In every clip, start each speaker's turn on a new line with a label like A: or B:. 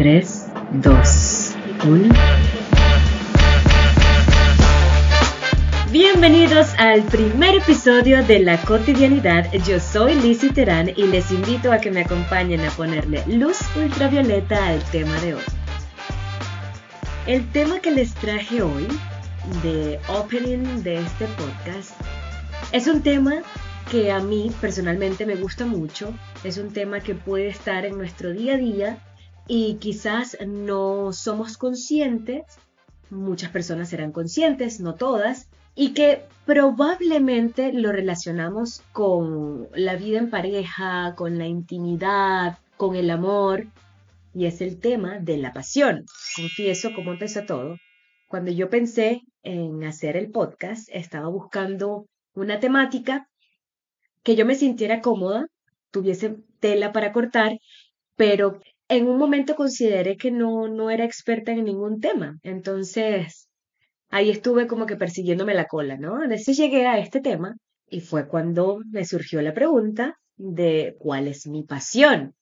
A: 3, 2, 1. Bienvenidos al primer episodio de La Cotidianidad. Yo soy Lizzy Terán y les invito a que me acompañen a ponerle luz ultravioleta al tema de hoy. El tema que les traje hoy de opening de este podcast es un tema que a mí personalmente me gusta mucho. Es un tema que puede estar en nuestro día a día y quizás no somos conscientes, muchas personas serán conscientes, no todas, y que probablemente lo relacionamos con la vida en pareja, con la intimidad, con el amor, y es el tema de la pasión. Confieso cómo empezó todo. Cuando yo pensé en hacer el podcast, estaba buscando una temática que yo me sintiera cómoda, tuviese tela para cortar, pero en un momento consideré que no, no era experta en ningún tema. Entonces, ahí estuve como que persiguiéndome la cola, ¿no? Después llegué a este tema y fue cuando me surgió la pregunta de cuál es mi pasión.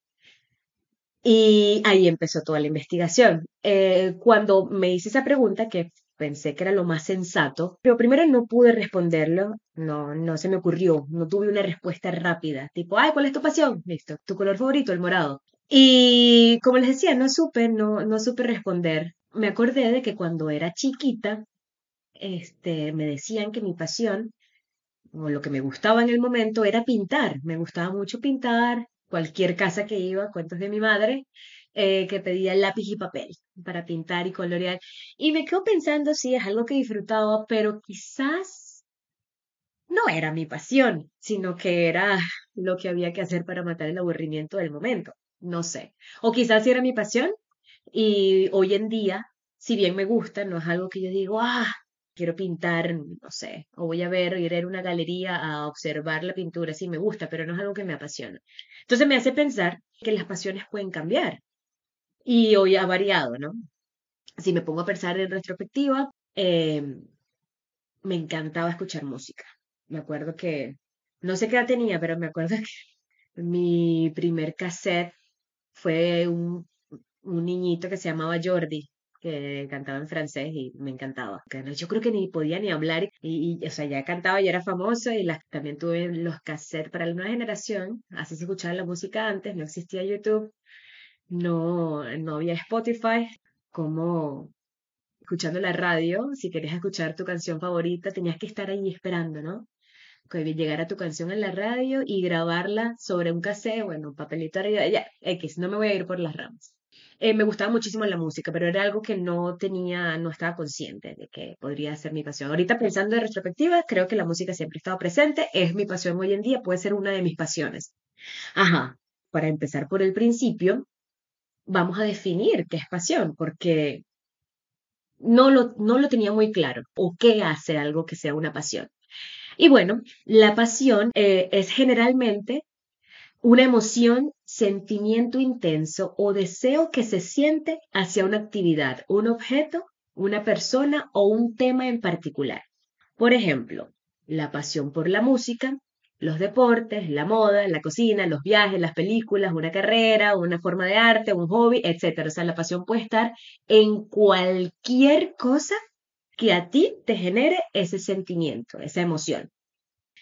A: Y ahí empezó toda la investigación. Eh, cuando me hice esa pregunta, que pensé que era lo más sensato, pero primero no pude responderlo, no, no se me ocurrió, no tuve una respuesta rápida, tipo, ay, ¿cuál es tu pasión? Listo, tu color favorito, el morado. Y como les decía, no supe, no, no supe responder. Me acordé de que cuando era chiquita, este, me decían que mi pasión, o lo que me gustaba en el momento, era pintar. Me gustaba mucho pintar, cualquier casa que iba, cuentos de mi madre, eh, que pedía lápiz y papel para pintar y colorear. Y me quedo pensando, sí, es algo que disfrutaba, pero quizás no era mi pasión, sino que era lo que había que hacer para matar el aburrimiento del momento no sé. O quizás si era mi pasión y hoy en día, si bien me gusta, no es algo que yo digo, ah, quiero pintar, no sé, o voy a ver, ir a una galería a observar la pintura, sí me gusta, pero no es algo que me apasiona. Entonces me hace pensar que las pasiones pueden cambiar y hoy ha variado, ¿no? Si me pongo a pensar en retrospectiva, em, me encantaba escuchar música. Me acuerdo que, no sé qué edad tenía, pero me acuerdo que mi primer cassette fue un, un niñito que se llamaba Jordi, que cantaba en francés y me encantaba. Yo creo que ni podía ni hablar y, o sea, ya cantaba, y era famoso y las, también tuve los cassettes para la nueva generación, así se escuchaba la música antes, no existía YouTube, no, no había Spotify, como escuchando la radio, si querías escuchar tu canción favorita, tenías que estar ahí esperando, ¿no? Que llegara tu canción en la radio y grabarla sobre un cassette, bueno, un papelito arriba, ya, X, no me voy a ir por las ramas. Eh, me gustaba muchísimo la música, pero era algo que no tenía, no estaba consciente de que podría ser mi pasión. Ahorita pensando en retrospectiva, creo que la música siempre ha estado presente, es mi pasión hoy en día, puede ser una de mis pasiones. Ajá, para empezar por el principio, vamos a definir qué es pasión, porque no lo, no lo tenía muy claro, o qué hace algo que sea una pasión. Y bueno, la pasión eh, es generalmente una emoción, sentimiento intenso o deseo que se siente hacia una actividad, un objeto, una persona o un tema en particular. Por ejemplo, la pasión por la música, los deportes, la moda, la cocina, los viajes, las películas, una carrera, una forma de arte, un hobby, etc. O sea, la pasión puede estar en cualquier cosa que a ti te genere ese sentimiento, esa emoción.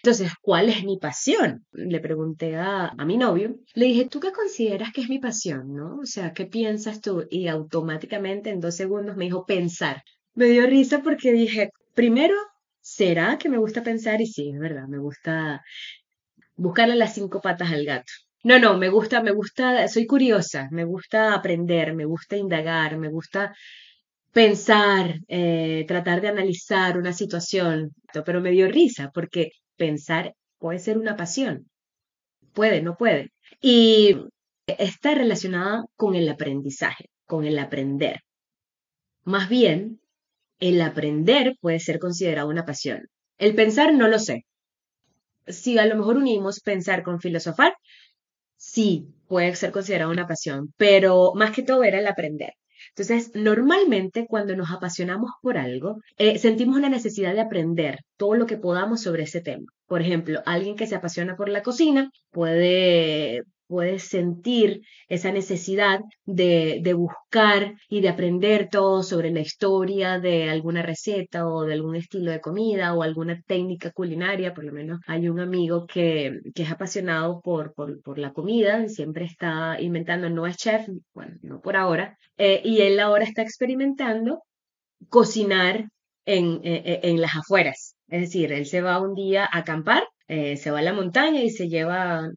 A: Entonces, ¿cuál es mi pasión? Le pregunté a, a, mi novio, le dije, ¿tú qué consideras que es mi pasión? ¿No? O sea, ¿qué piensas tú? Y automáticamente en dos segundos me dijo, pensar. Me dio risa porque dije, primero, ¿será que me gusta pensar? Y sí, es verdad, me gusta buscarle las cinco patas al gato. No, no, me gusta, me gusta, soy curiosa, me gusta aprender, me gusta indagar, me gusta pensar, eh, tratar de analizar una situación, pero me dio risa porque pensar puede ser una pasión, puede, no puede. Y está relacionada con el aprendizaje, con el aprender. Más bien, el aprender puede ser considerado una pasión. El pensar no lo sé. Si a lo mejor unimos pensar con filosofar, sí puede ser considerado una pasión, pero más que todo era el aprender. Entonces, normalmente cuando nos apasionamos por algo, eh, sentimos una necesidad de aprender todo lo que podamos sobre ese tema. Por ejemplo, alguien que se apasiona por la cocina puede puedes sentir esa necesidad de, de, buscar y de aprender todo sobre la historia de alguna receta o de algún estilo de comida o alguna técnica culinaria. Por lo menos hay un amigo que, es apasionado por, la comida, siempre está inventando, no es chef, bueno, no por ahora, eh, y él ahora está experimentando cocinar en, en, en las afueras. Es decir, él se va un día a acampar eh, se va a la montaña y se lleva,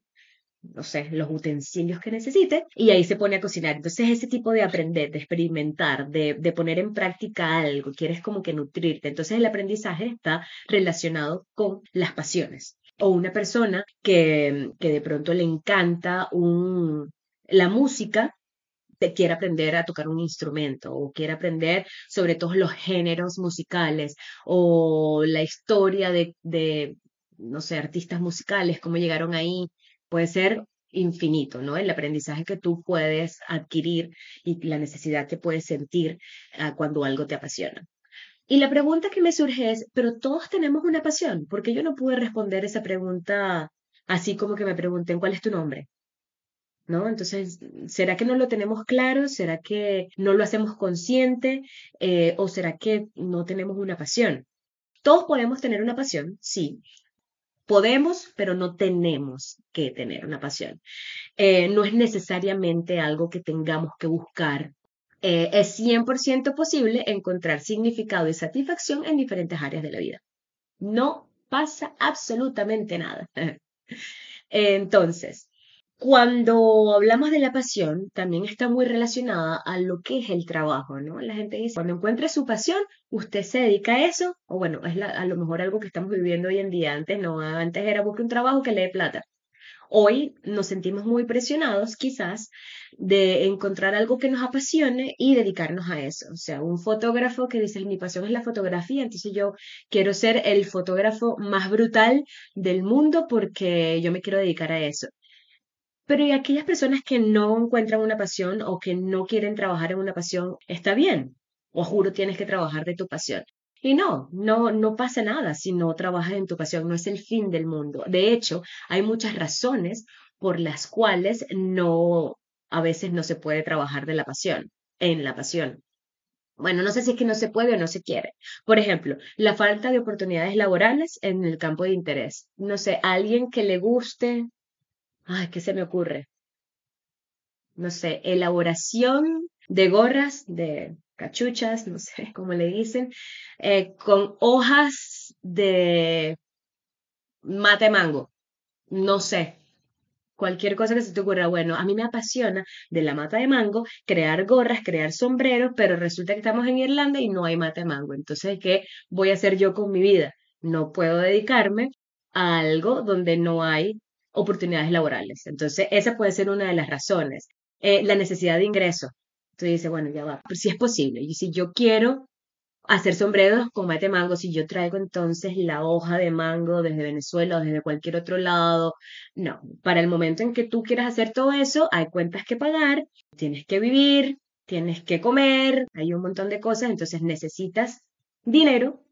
A: no sé, los utensilios que necesite y ahí se pone a cocinar. Entonces ese tipo de aprender, de experimentar, de, de poner en práctica algo, quieres como que nutrirte. Entonces el aprendizaje está relacionado con las pasiones. O una persona que, que de pronto le encanta un, la música, quiere aprender a tocar un instrumento o quiere aprender sobre todos los géneros musicales o la historia de, de, no sé, artistas musicales, cómo llegaron ahí, puede ser infinito, ¿no? El aprendizaje que tú puedes adquirir y la necesidad que puedes sentir uh, cuando algo te apasiona. Y la pregunta que me surge es, pero todos tenemos una pasión, porque yo no pude responder esa pregunta así como que me pregunten, ¿cuál es tu nombre? ¿No? Entonces, ¿será que no lo tenemos claro? ¿Será que no lo hacemos consciente? Eh, ¿O será que no tenemos una pasión? Todos podemos tener una pasión, sí, Podemos, pero no tenemos que tener una pasión. Eh, no es necesariamente algo que tengamos que buscar. Eh, es 100% posible encontrar significado y satisfacción en diferentes áreas de la vida. No pasa absolutamente nada. Entonces, cuando hablamos de la pasión, también está muy relacionada a lo que es el trabajo, ¿no? La gente dice, cuando encuentre su pasión, usted se dedica a eso, o bueno, es a lo mejor algo que estamos viviendo hoy en día. Antes no, antes era busque un trabajo que le dé plata. Hoy nos sentimos muy presionados quizás de encontrar algo que nos apasione y dedicarnos a eso. O sea, un fotógrafo que dice, mi pasión es la fotografía, entonces yo quiero ser el fotógrafo más brutal del mundo porque yo me quiero dedicar a eso. Pero y aquellas personas que no encuentran una pasión o que no quieren trabajar en una pasión, está bien. O juro tienes que trabajar de tu pasión. Y no, no, no pasa nada si no trabajas en tu pasión, no es el fin del mundo. De hecho, hay muchas razones por las cuales no, a veces no se puede trabajar de la pasión, en la pasión. Bueno, no sé si es que no se puede o no se quiere. Por ejemplo, la falta de oportunidades laborales en el campo de interés. No sé, alguien que le guste Ay, ¿qué se me ocurre? No sé, elaboración de gorras, de cachuchas, no sé cómo le dicen, eh, con hojas de mate mango. No sé, cualquier cosa que se te ocurra. Bueno, a mí me apasiona de la mata de mango crear gorras, crear sombreros, pero resulta que estamos en Irlanda y no hay mata de mango. Entonces, ¿qué voy a hacer yo con mi vida? No puedo dedicarme a algo donde no hay oportunidades laborales. Entonces, esa puede ser una de las razones. Eh, la necesidad de ingreso. Entonces dice, bueno, ya va, pero si es posible. Y si yo quiero hacer sombreros con mate mango, si yo traigo entonces la hoja de mango desde Venezuela o desde cualquier otro lado, no, para el momento en que tú quieras hacer todo eso, hay cuentas que pagar, tienes que vivir, tienes que comer, hay un montón de cosas, entonces necesitas dinero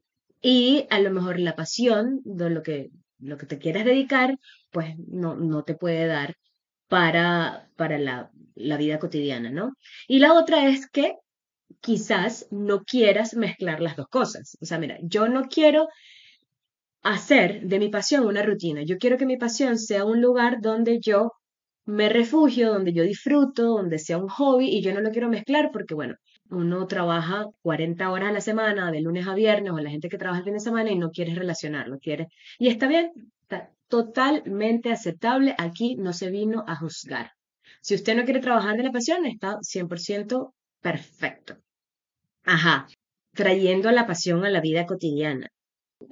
A: y a lo mejor la pasión de lo que lo que te quieras dedicar, pues no, no te puede dar para, para la, la vida cotidiana, ¿no? Y la otra es que quizás no quieras mezclar las dos cosas. O sea, mira, yo no quiero hacer de mi pasión una rutina. Yo quiero que mi pasión sea un lugar donde yo me refugio, donde yo disfruto, donde sea un hobby y yo no lo quiero mezclar porque, bueno, uno trabaja 40 horas a la semana, de lunes a viernes, o la gente que trabaja el fin de semana y no quiere relacionarlo, quiere. Y está bien, está totalmente aceptable. Aquí no se vino a juzgar. Si usted no quiere trabajar de la pasión, está 100% perfecto. Ajá, trayendo la pasión a la vida cotidiana.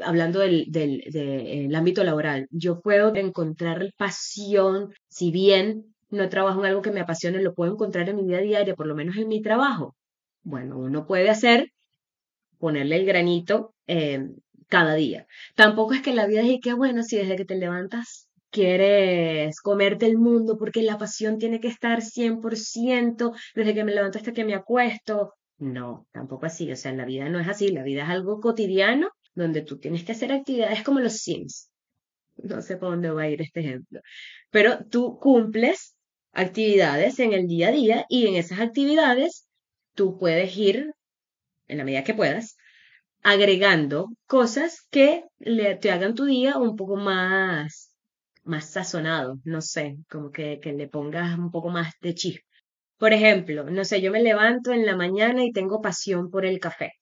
A: Hablando del, del, del ámbito laboral, yo puedo encontrar pasión, si bien no trabajo en algo que me apasione, lo puedo encontrar en mi vida diaria, por lo menos en mi trabajo. Bueno, uno puede hacer, ponerle el granito eh, cada día. Tampoco es que la vida es que, bueno, si desde que te levantas quieres comerte el mundo porque la pasión tiene que estar 100% desde que me levanto hasta que me acuesto. No, tampoco así. O sea, la vida no es así. La vida es algo cotidiano donde tú tienes que hacer actividades como los Sims. No sé por dónde va a ir este ejemplo. Pero tú cumples actividades en el día a día y en esas actividades tú puedes ir, en la medida que puedas, agregando cosas que te hagan tu día un poco más, más sazonado, no sé, como que, que le pongas un poco más de chispa. Por ejemplo, no sé, yo me levanto en la mañana y tengo pasión por el café.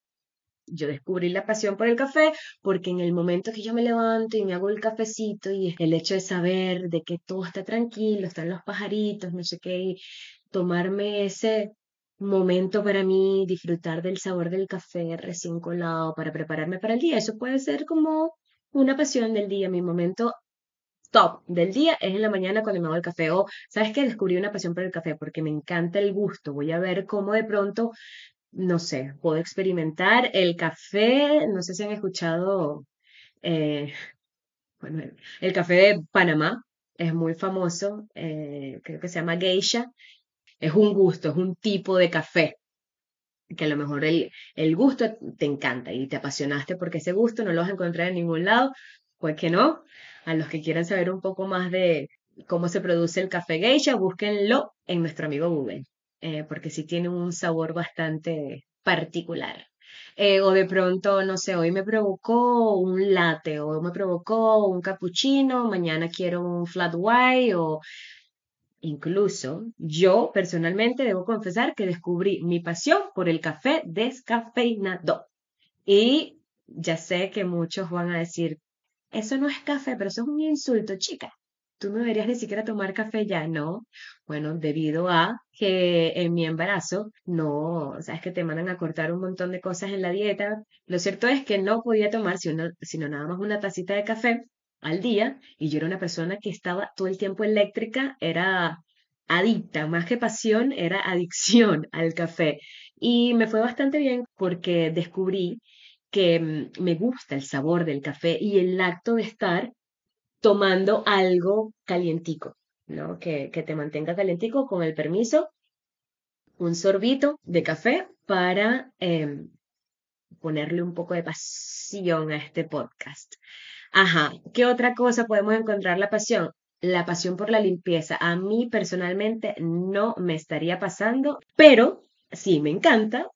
A: Yo descubrí la pasión por el café porque en el momento que yo me levanto y me hago el cafecito y el hecho de saber de que todo está tranquilo, están los pajaritos, no sé qué, y tomarme ese momento para mí, disfrutar del sabor del café recién colado para prepararme para el día, eso puede ser como una pasión del día, mi momento top del día es en la mañana cuando me hago el café. O, ¿sabes qué? Descubrí una pasión por el café porque me encanta el gusto. Voy a ver cómo de pronto, no sé, puedo experimentar el café. No sé si han escuchado, eh, bueno, el café de Panamá. Es muy famoso, eh, creo que se llama geisha. Es un gusto, es un tipo de café que a lo mejor el, el gusto te encanta y te apasionaste porque ese gusto no lo vas a encontrar en ningún lado, pues que no, a los que quieran saber un poco más de cómo se produce el café geisha, búsquenlo en nuestro amigo Google, eh, porque sí tiene un sabor bastante particular. Eh, o de pronto, no sé, hoy me provocó un latte, o me provocó un cappuccino, mañana quiero un flat white, o incluso yo personalmente debo confesar que descubrí mi pasión por el café descafeinado. Y ya sé que muchos van a decir, eso no es café, pero eso es un insulto, chica. Tú no deberías ni siquiera tomar café ya, ¿no? Bueno, debido a que en mi embarazo no, sabes que te mandan a cortar un montón de cosas en la dieta. Lo cierto es que no podía tomar sino, sino nada más una tacita de café al día y yo era una persona que estaba todo el tiempo eléctrica, era adicta, más que pasión, era adicción al café. Y me fue bastante bien porque descubrí que mm, me gusta el sabor del café y el acto de estar tomando algo calientico, ¿no? Que, que te mantenga calientico con el permiso, un sorbito de café para em, ponerle un poco de pasión a este podcast. Ajá, ¿qué otra cosa podemos encontrar la pasión? La pasión por la limpieza. A mí personalmente no me estaría pasando, pero sí me encanta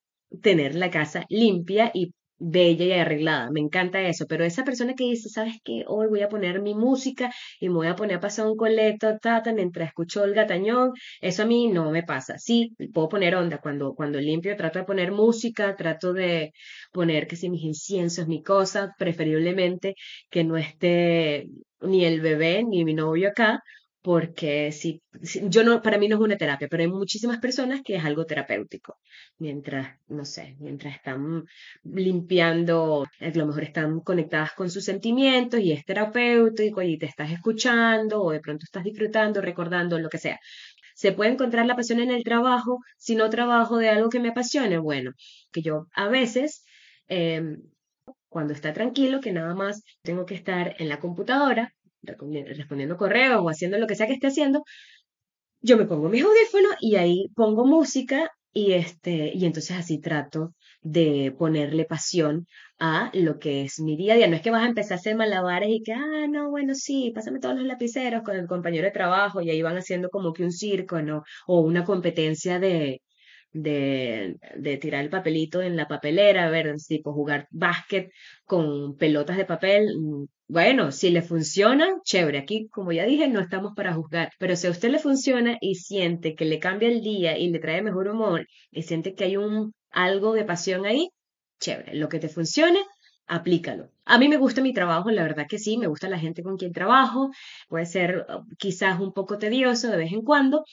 A: tener la casa limpia y bella y arreglada, me encanta eso, pero esa persona que dice, ¿sabes qué? Hoy voy a poner mi música y me voy a poner a pasar un coleto, tata, mientras escucho el gatañón, eso a mí no me pasa. Sí, puedo poner onda cuando, cuando limpio, trato de poner música, trato de poner que si mis inciensos, mi cosa, preferiblemente que no esté ni el bebé ni mi novio acá, porque si, yo no, para mí no es una terapia, pero hay muchísimas personas que es algo terapéutico. Mientras, no sé, mientras están limpiando, a lo mejor están conectadas con sus sentimientos y es terapéutico y te estás escuchando o de pronto estás disfrutando, recordando, lo que sea. ¿Se puede encontrar la pasión en el trabajo si no trabajo de algo que me apasione? Bueno, que yo a veces, em, cuando está tranquilo, que nada más tengo que estar en la computadora, respondiendo correos o haciendo lo que sea que esté haciendo, yo me pongo mis audífonos y ahí pongo música y este y entonces así trato de ponerle pasión a lo que es mi día a día. No es que vas a empezar a hacer malabares y que, ah, no, bueno, sí, pásame todos los lapiceros con el compañero de trabajo y ahí van haciendo como que un circo, ¿no? O una competencia de, de, tirar el papelito en la papelera, a ver, tipo jugar básquet con pelotas de papel. Mm, bueno, si le funciona, chévere. Aquí, como ya dije, no estamos para juzgar. Pero si a usted le funciona y siente que le cambia el día y le trae mejor humor y siente que hay un algo de pasión ahí, chévere. Lo que te funcione, aplícalo. A mí me gusta mi trabajo, la verdad que sí, me gusta la gente con quien trabajo. Puede ser uh, quizás un poco tedioso de vez en cuando,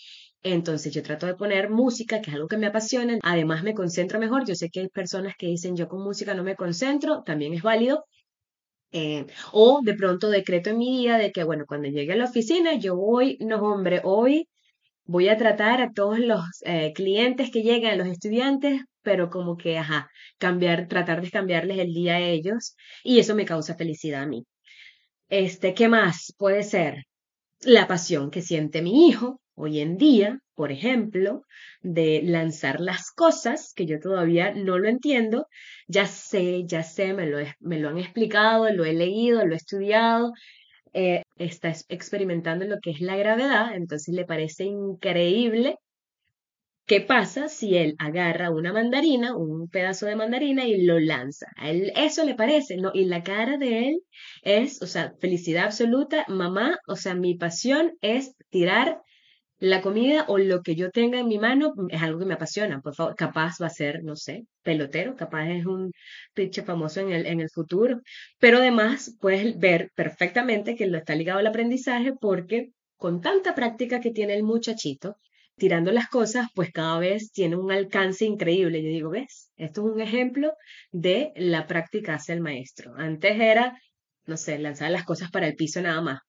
A: entonces yo trato de poner música, que es algo que me apasiona. Además me concentro mejor. Yo sé que hay personas que dicen yo con música no me concentro, también es válido. Eh, o de pronto decreto en mi día de que, bueno, cuando llegue a la oficina, yo voy, no hombre, hoy voy a tratar a todos los eh, clientes que llegan, los estudiantes, pero como que, ajá, cambiar, tratar de cambiarles el día a ellos y eso me causa felicidad a mí. Este, ¿qué más puede ser? La pasión que siente mi hijo, hoy en día, por ejemplo, de lanzar las cosas, que yo todavía no lo entiendo, ya sé, ya sé, me lo, me lo han explicado, lo he leído, lo he estudiado, eh, está experimentando lo que es la gravedad, entonces le parece increíble ¿Qué pasa si él agarra una mandarina, un pedazo de mandarina y lo lanza? A él eso le parece, ¿no? Y la cara de él es, o sea, felicidad absoluta, mamá, o sea, mi pasión es tirar la comida o lo que yo tenga en mi mano, es algo que me apasiona, por favor, capaz va a ser, no sé, pelotero, capaz es un pitcher famoso en el, en el futuro, pero además puedes ver perfectamente que lo está ligado al aprendizaje porque con tanta práctica que tiene el muchachito, tirando las cosas, pues cada vez tiene un alcance increíble. Yo digo, ¿ves? Esto es un ejemplo de la práctica hacia el maestro. Antes era, no sé, lanzar las cosas para el piso nada más,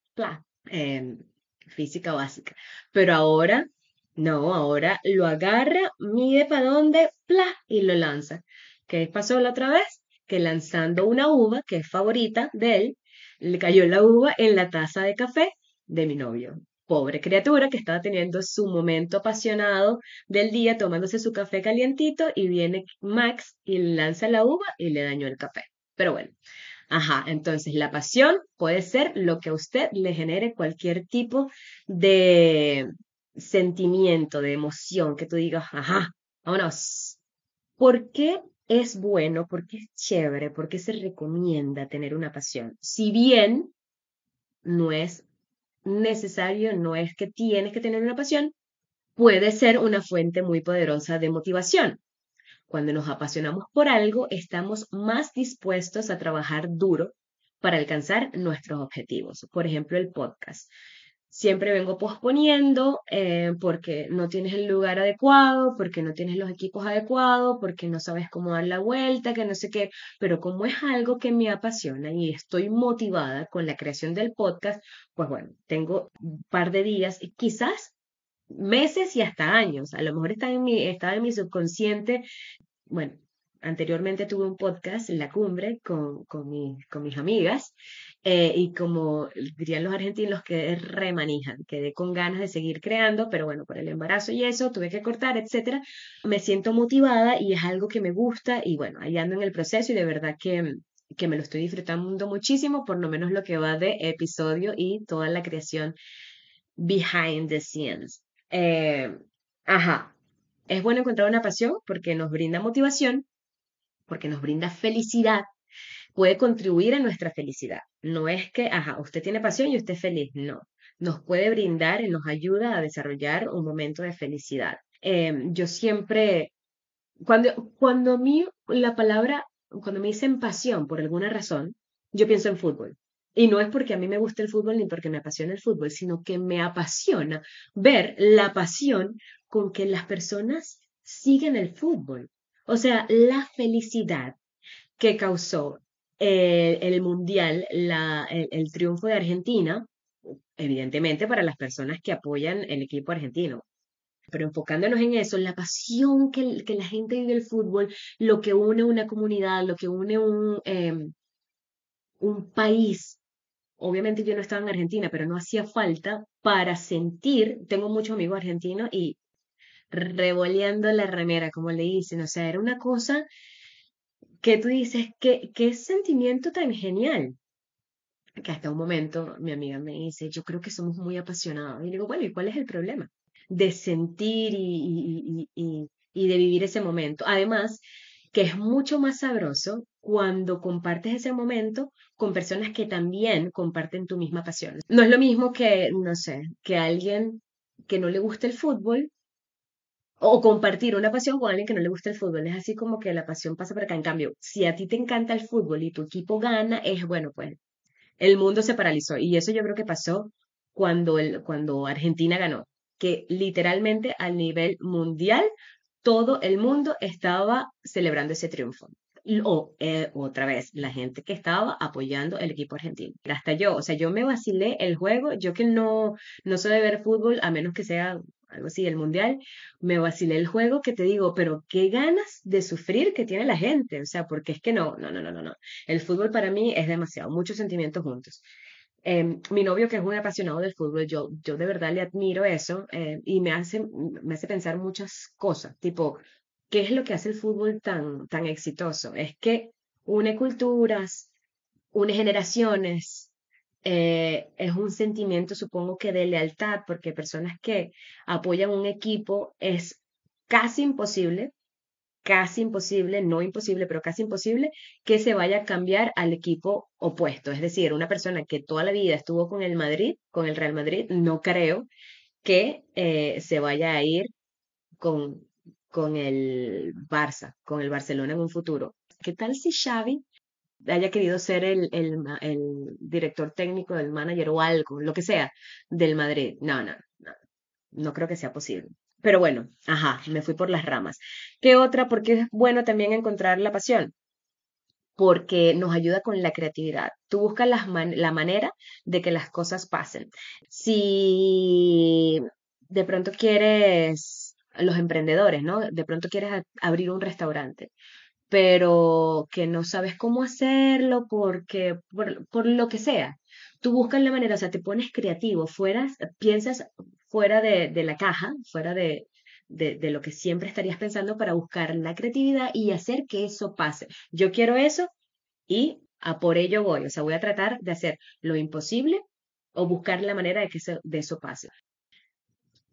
A: em, física básica. Pero ahora, no, ahora lo agarra, mide para dónde, ¡pla! y lo lanza. ¿Qué pasó la otra vez? Que lanzando una uva, que es favorita de él, le cayó la uva en la taza de café de mi novio pobre criatura que estaba teniendo su momento apasionado del día tomándose su café calientito y viene Max y lanza la uva y le dañó el café. Pero bueno, ajá, entonces la pasión puede ser lo que a usted le genere cualquier tipo de sentimiento, de emoción, que tú digas, ajá, vámonos. ¿Por qué es bueno? ¿Por qué es chévere? ¿Por qué se recomienda tener una pasión? Si bien no es necesario, no es que tienes que tener una pasión, puede ser una fuente muy poderosa de motivación. Cuando nos apasionamos por algo, estamos más dispuestos a trabajar duro para alcanzar nuestros objetivos. Por ejemplo, el podcast siempre vengo posponiendo eh, porque no tienes el lugar adecuado, porque no tienes los equipos adecuados, porque no sabes cómo dar la vuelta, que no sé qué, pero como es algo que me apasiona y estoy motivada con la creación del podcast, pues bueno, tengo un par de días, y quizás meses y hasta años, a lo mejor está en mi, estaba en mi subconsciente, bueno, anteriormente tuve un podcast, La Cumbre, con, con, mis amigas, eh, y como dirían los argentinos, que remanijan, quedé con ganas de seguir creando, pero bueno, por el embarazo y eso, tuve que cortar, etcétera. Me siento motivada y es algo que me gusta, y bueno, ahí ando en el proceso y de verdad que, que me lo estoy disfrutando muchísimo, por lo menos lo que va de episodio y toda la creación behind the scenes. Eh, ajá, es bueno encontrar una pasión porque nos brinda motivación, porque nos brinda felicidad, puede contribuir a nuestra felicidad. No es que, ajá, usted tiene pasión y usted es feliz, no. Nos puede brindar y nos ayuda a desarrollar un momento de felicidad. Em, yo siempre, cuando, cuando a mí la palabra, cuando me dicen pasión por alguna razón, yo pienso en fútbol. Y no es porque a mí me guste el fútbol ni porque me apasiona el fútbol, sino que me apasiona ver la pasión con que las personas siguen el fútbol. O sea, la felicidad que causó eh, el Mundial, el, triunfo de Argentina, evidentemente para las personas que apoyan el equipo argentino. Pero enfocándonos en eso, la pasión que, que la gente vive el fútbol, lo que une una comunidad, lo que une un, em, un país. Obviamente yo no estaba en Argentina, pero no hacía falta para sentir, tengo muchos amigos argentinos y revoleando la remera, como le dicen. O sea, era una cosa que tú dices, qué, qué sentimiento tan genial. Que hasta un momento mi amiga me dice, yo creo que somos muy apasionados. Y digo, bueno, ¿y cuál es el problema? De sentir y, y, y de vivir ese momento. Además, que es mucho más sabroso cuando compartes ese momento con personas que también comparten tu misma pasión. No es lo mismo que, no sé, que alguien que no le gusta el fútbol o compartir una pasión con alguien que no le gusta el fútbol. Es así como que la pasión pasa por acá. En cambio, si a ti te encanta el fútbol y tu equipo gana, es bueno, pues el mundo se paralizó. Y eso yo creo que pasó cuando, el, cuando Argentina ganó, que literalmente a nivel mundial todo el mundo estaba celebrando ese triunfo. O eh, otra vez, la gente que estaba apoyando el equipo argentino. Hasta yo, o sea, yo me vacilé el juego, yo que no, no soy de ver fútbol, a menos que sea algo así, el mundial, me vacilé el juego que te digo, pero qué ganas de sufrir que tiene la gente, o sea, porque es que no, no, no, no, no, no. El fútbol para mí es demasiado, muchos sentimientos juntos. Em, mi novio, que es un apasionado del fútbol, yo, yo de verdad le admiro eso eh, y me hace, me hace pensar muchas cosas, tipo, ¿qué es lo que hace el fútbol tan, tan exitoso? Es que une culturas, une generaciones, eh, es un sentimiento, supongo que de lealtad, porque personas que apoyan un equipo es casi imposible, casi imposible, no imposible, pero casi imposible, que se vaya a cambiar al equipo opuesto. Es decir, una persona que toda la vida estuvo con el Madrid, con el Real Madrid, no creo que eh, se vaya a ir con, con el Barça, con el Barcelona en un futuro. ¿Qué tal si Xavi haya querido ser el, el, director técnico, del manager o algo, lo que sea, del Madrid? No, no, no, no creo que sea posible. Pero bueno, ajá, me fui por las ramas. ¿Qué otra? Porque es bueno también encontrar la pasión porque nos ayuda con la creatividad. Tú buscas la manera de que las cosas pasen. Si de pronto quieres, los emprendedores, ¿no? De pronto quieres abrir un restaurante, pero que no sabes cómo hacerlo porque, por, lo que sea, tú buscas la manera, o sea, te pones creativo, fuera, piensas fuera de, la caja, fuera de, de, lo que siempre estarías pensando para buscar la creatividad y hacer que eso pase. Yo quiero eso y a por ello voy, o sea, voy a tratar de hacer lo imposible o buscar la manera de que eso, de eso pase.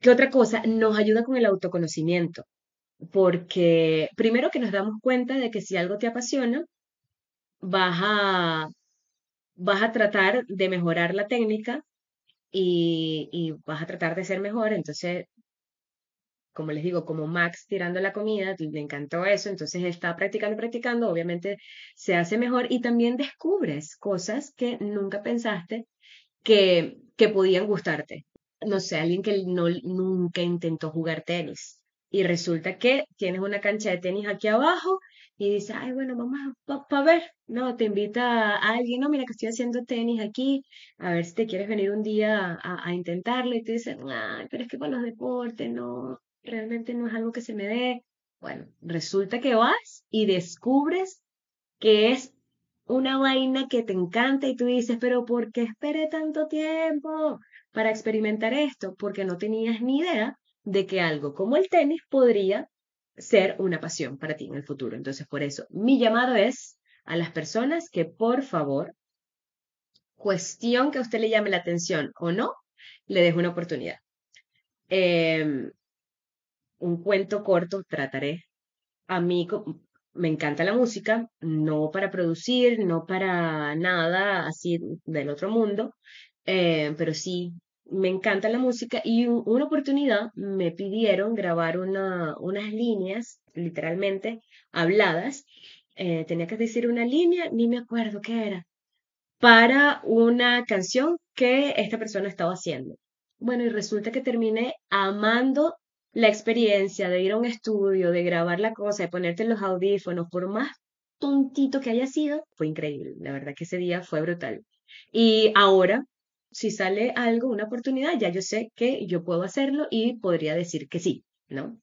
A: ¿Qué otra cosa? Nos ayuda con el autoconocimiento, porque primero que nos damos cuenta de que si algo te apasiona, vas a, vas a tratar de mejorar la técnica y, vas a tratar de ser mejor, entonces como les digo, como Max tirando la comida, le encantó eso, entonces está practicando, practicando, obviamente se hace mejor y también descubres cosas que nunca pensaste que, que podían gustarte. No sé, alguien que no, nunca intentó jugar tenis y resulta que tienes una cancha de tenis aquí abajo y dices, ay, bueno, vamos a ver, no, te invita a alguien, no, mira que estoy haciendo tenis aquí, a ver si te quieres venir un día a, a intentarlo y te dicen, ay, pero es que para los deportes no, realmente no es algo que se me dé. Bueno, resulta que vas y descubres que es una vaina que te encanta y tú dices, pero ¿por qué esperé tanto tiempo para experimentar esto? Porque no tenías ni idea de que algo como el tenis podría ser una pasión para ti en el futuro. Entonces, por eso, mi llamado es a las personas que, por favor, cuestión que a usted le llame la atención o no, le deje una oportunidad. Eh, un cuento corto, trataré. A mí me encanta la música, no para producir, no para nada así del otro mundo, eh, pero sí me encanta la música y una oportunidad me pidieron grabar una, unas líneas, literalmente, habladas. Eh, tenía que decir una línea, ni me acuerdo qué era, para una canción que esta persona estaba haciendo. Bueno, y resulta que terminé amando la experiencia de ir a un estudio, de grabar la cosa, de ponerte los audífonos, por más tontito que haya sido, fue increíble. La verdad que ese día fue brutal. Y ahora, si sale algo, una oportunidad, ya yo sé que yo puedo hacerlo y podría decir que sí, ¿no?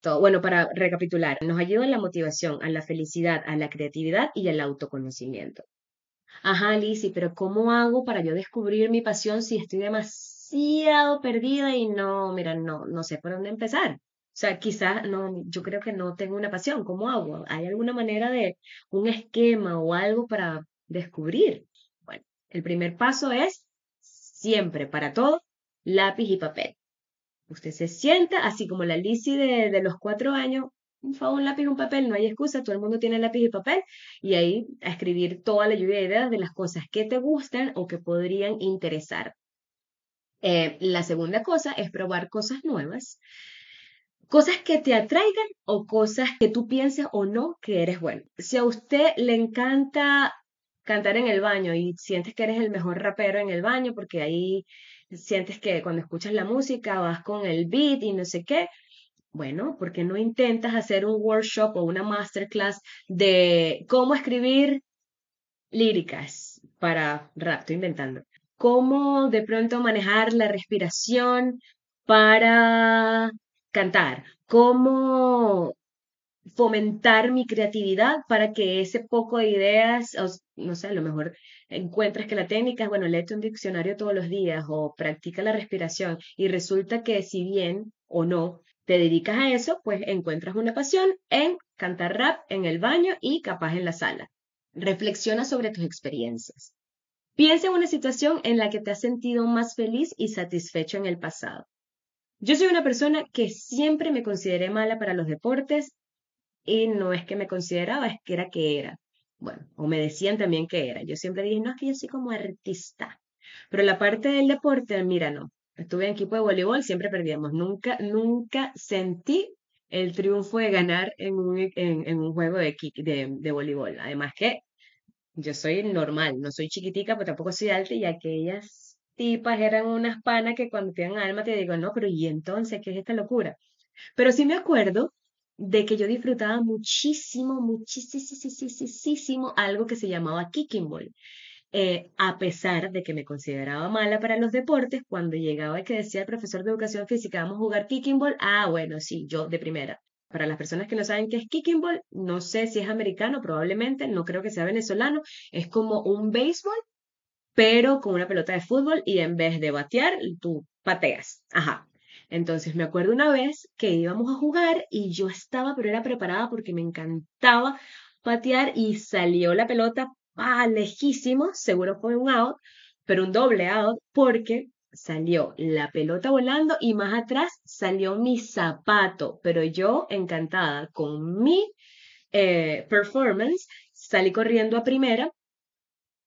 A: Todo, bueno, para recapitular, nos ayuda a la motivación, a la felicidad, a la creatividad y al autoconocimiento. Ajá, Lizzy, pero ¿cómo hago para yo descubrir mi pasión si estoy demasiado perdida y no, mira, no, no sé por dónde empezar. O sea, quizás no, yo creo que no tengo una pasión. ¿Cómo hago? ¿Hay alguna manera de un esquema o algo para descubrir? Bueno, el primer paso es siempre para todo lápiz y papel. Usted se sienta, así como la Lizzie de, de los cuatro años, un favor, un lápiz un papel, no hay excusa, todo el mundo tiene lápiz y papel, y ahí a escribir toda la lluvia de ideas de las cosas que te gustan o que podrían interesar. Eh, la segunda cosa es probar cosas nuevas, cosas que te atraigan o cosas que tú pienses o no que eres bueno. Si a usted le encanta cantar en el baño y sientes que eres el mejor rapero en el baño porque ahí sientes que cuando escuchas la música vas con el beat y no sé qué, bueno, ¿por qué no intentas hacer un workshop o una masterclass de cómo escribir líricas para rap? Estoy inventando cómo de pronto manejar la respiración para cantar, cómo fomentar mi creatividad para que ese poco de ideas, no sé, a lo mejor encuentras que la técnica es, bueno, léete un diccionario todos los días o practica la respiración y resulta que si bien o no te dedicas a eso, pues encuentras una pasión en cantar rap en el baño y capaz en la sala. Reflexiona sobre tus experiencias. Piensa en una situación en la que te has sentido más feliz y satisfecho en el pasado. Yo soy una persona que siempre me consideré mala para los deportes y no es que me consideraba, es que era que era. Bueno, o me decían también que era. Yo siempre dije, no, es que yo soy como artista. Pero la parte del deporte, mira, no. Estuve en equipo de voleibol, siempre perdíamos. Nunca, nunca sentí el triunfo de ganar en un, en, un juego de, de, de voleibol. Además que yo soy normal, no soy chiquitica, pero tampoco soy alta y aquellas tipas eran unas panas que cuando te dan alma te digo, no, pero ¿y entonces qué es esta locura? Pero sí me acuerdo de que yo disfrutaba muchísimo, muchísimo algo que se llamaba kicking ball. Eh, a pesar de que me consideraba mala para los deportes, cuando llegaba y que decía el profesor de educación física, vamos a jugar kicking ball, ah, bueno, sí, yo de primera. Para las personas que no saben qué es kicking ball, no sé si es americano, probablemente, no creo que sea venezolano, es como un béisbol, pero con una pelota de fútbol y en vez de batear, tú pateas. Ajá. Entonces me acuerdo una vez que íbamos a jugar y yo estaba, pero era preparada porque me encantaba patear y salió la pelota ah, lejísimo, seguro fue un out, pero un doble out porque salió la pelota volando y más atrás salió mi zapato, pero yo encantada con mi eh, performance, salí corriendo a primera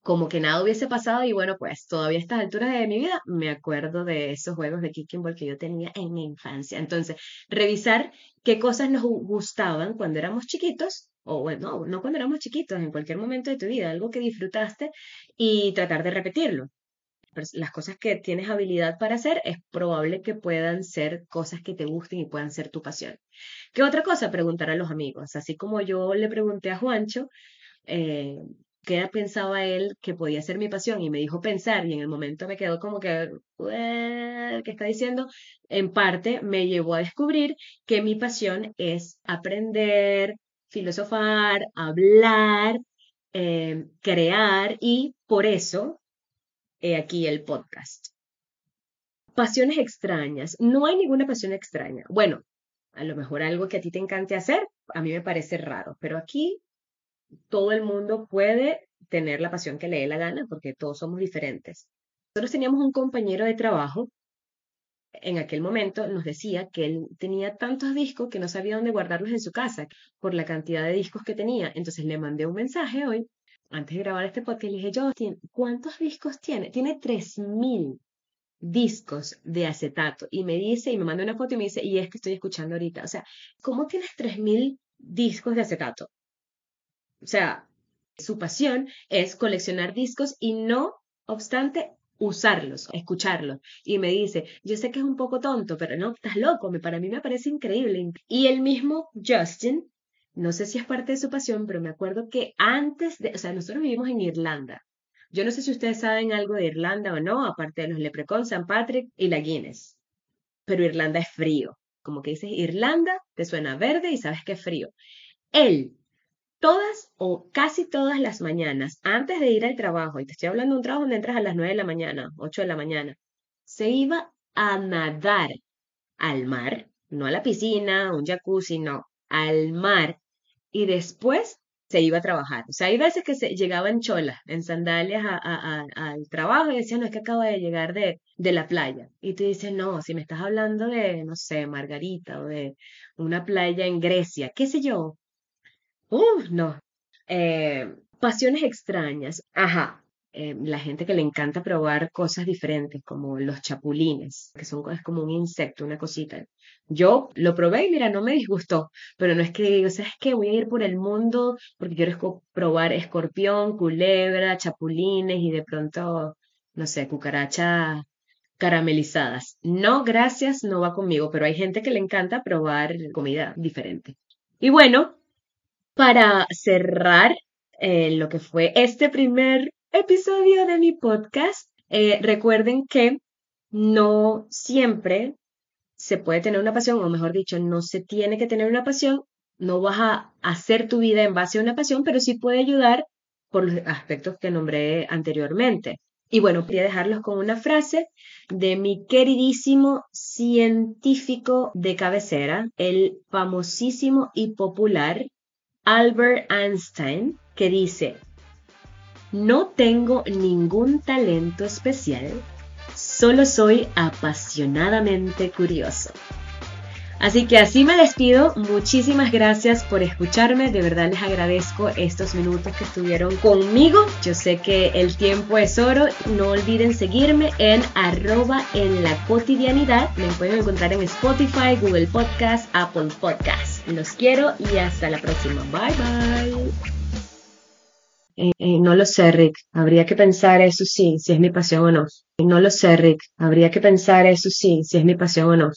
A: como que nada hubiese pasado y bueno, pues todavía a estas alturas de mi vida me acuerdo de esos juegos de kicking ball que yo tenía en mi infancia. Entonces, revisar qué cosas nos gustaban cuando éramos chiquitos o bueno, no cuando éramos chiquitos, en cualquier momento de tu vida, algo que disfrutaste y tratar de repetirlo. Las cosas que tienes habilidad para hacer es probable que puedan ser cosas que te gusten y puedan ser tu pasión. ¿Qué otra cosa? Preguntar a los amigos. Así como yo le pregunté a Juancho, eh, qué pensaba él que podía ser mi pasión y me dijo pensar y en el momento me quedó como que, ¿qué está diciendo? En parte me llevó a descubrir que mi pasión es aprender, filosofar, hablar, eh, crear y por eso he aquí el podcast. Pasiones extrañas. No hay ninguna pasión extraña. Bueno, a lo mejor algo que a ti te encante hacer, a mí me parece raro, pero aquí todo el mundo puede tener la pasión que le dé la gana porque todos somos diferentes. Nosotros teníamos un compañero de trabajo, en aquel momento nos decía que él tenía tantos discos que no sabía dónde guardarlos en su casa por la cantidad de discos que tenía. Entonces le mandé un mensaje hoy, antes de grabar este podcast, le dije, Justin, ¿cuántos discos tiene? Tiene 3.000 discos de acetato. Y me dice, y me manda una foto y me dice, y es que estoy escuchando ahorita. O sea, ¿cómo tienes 3.000 discos de acetato? O sea, su pasión es coleccionar discos y no obstante usarlos, escucharlos. Y me dice, yo sé que es un poco tonto, pero no, estás loco, para mí me parece increíble. Y el mismo Justin, no sé si es parte de su pasión, pero me acuerdo que antes de, o sea, nosotros vivimos en Irlanda. Yo no sé si ustedes saben algo de Irlanda o no, aparte de los Leprechauns, San Patrick y la Guinness. Pero Irlanda es frío. Como que dices Irlanda, te suena verde y sabes que es frío. Él todas o casi todas las mañanas, antes de ir al trabajo, y te estoy hablando de un trabajo donde entras a las 9 de la mañana, 8 de la mañana, se iba a nadar al mar, no a la piscina, un jacuzzi, no, al mar, y después se iba a trabajar. O sea, hay veces que se llegaba en cholas, en sandalias al trabajo y decía, no, es que acabo de llegar de, de la playa. Y tú dices, no, si me estás hablando de, no sé, Margarita o de una playa en Grecia, qué sé yo, Uf, no. Eh, pasiones extrañas. Ajá. Eh, la gente que le encanta probar cosas diferentes, como los chapulines, que son es como un insecto, una cosita. Yo lo probé y mira, no me disgustó, pero no es que digo, ¿sabes qué? Voy a ir por el mundo porque quiero probar escorpión, culebra, chapulines y de pronto, no sé, cucarachas caramelizadas. No, gracias, no va conmigo, pero hay gente que le encanta probar comida diferente. Y bueno, para cerrar eh, lo que fue este primer episodio de mi podcast, eh, recuerden que no siempre se puede tener una pasión, o mejor dicho, no se tiene que tener una pasión, no vas a hacer tu vida en base a una pasión, pero sí puede ayudar por los aspectos que nombré anteriormente. Y bueno, quería dejarlos con una frase de mi queridísimo científico de cabecera, el famosísimo y popular Albert Einstein, que dice, No tengo ningún talento especial, solo soy apasionadamente curioso. Así que así me despido. Muchísimas gracias por escucharme. De verdad les agradezco estos minutos que estuvieron conmigo. Yo sé que el tiempo es oro. No olviden seguirme en arroba en la cotidianidad. Me pueden encontrar en Spotify, Google Podcast, Apple Podcast. Los quiero y hasta la próxima. Bye bye. Eh, eh, no lo sé, Rick. Habría que pensar eso sí, si es mi pasión o no. No lo sé, Rick. Habría que pensar eso sí, si es mi pasión o no.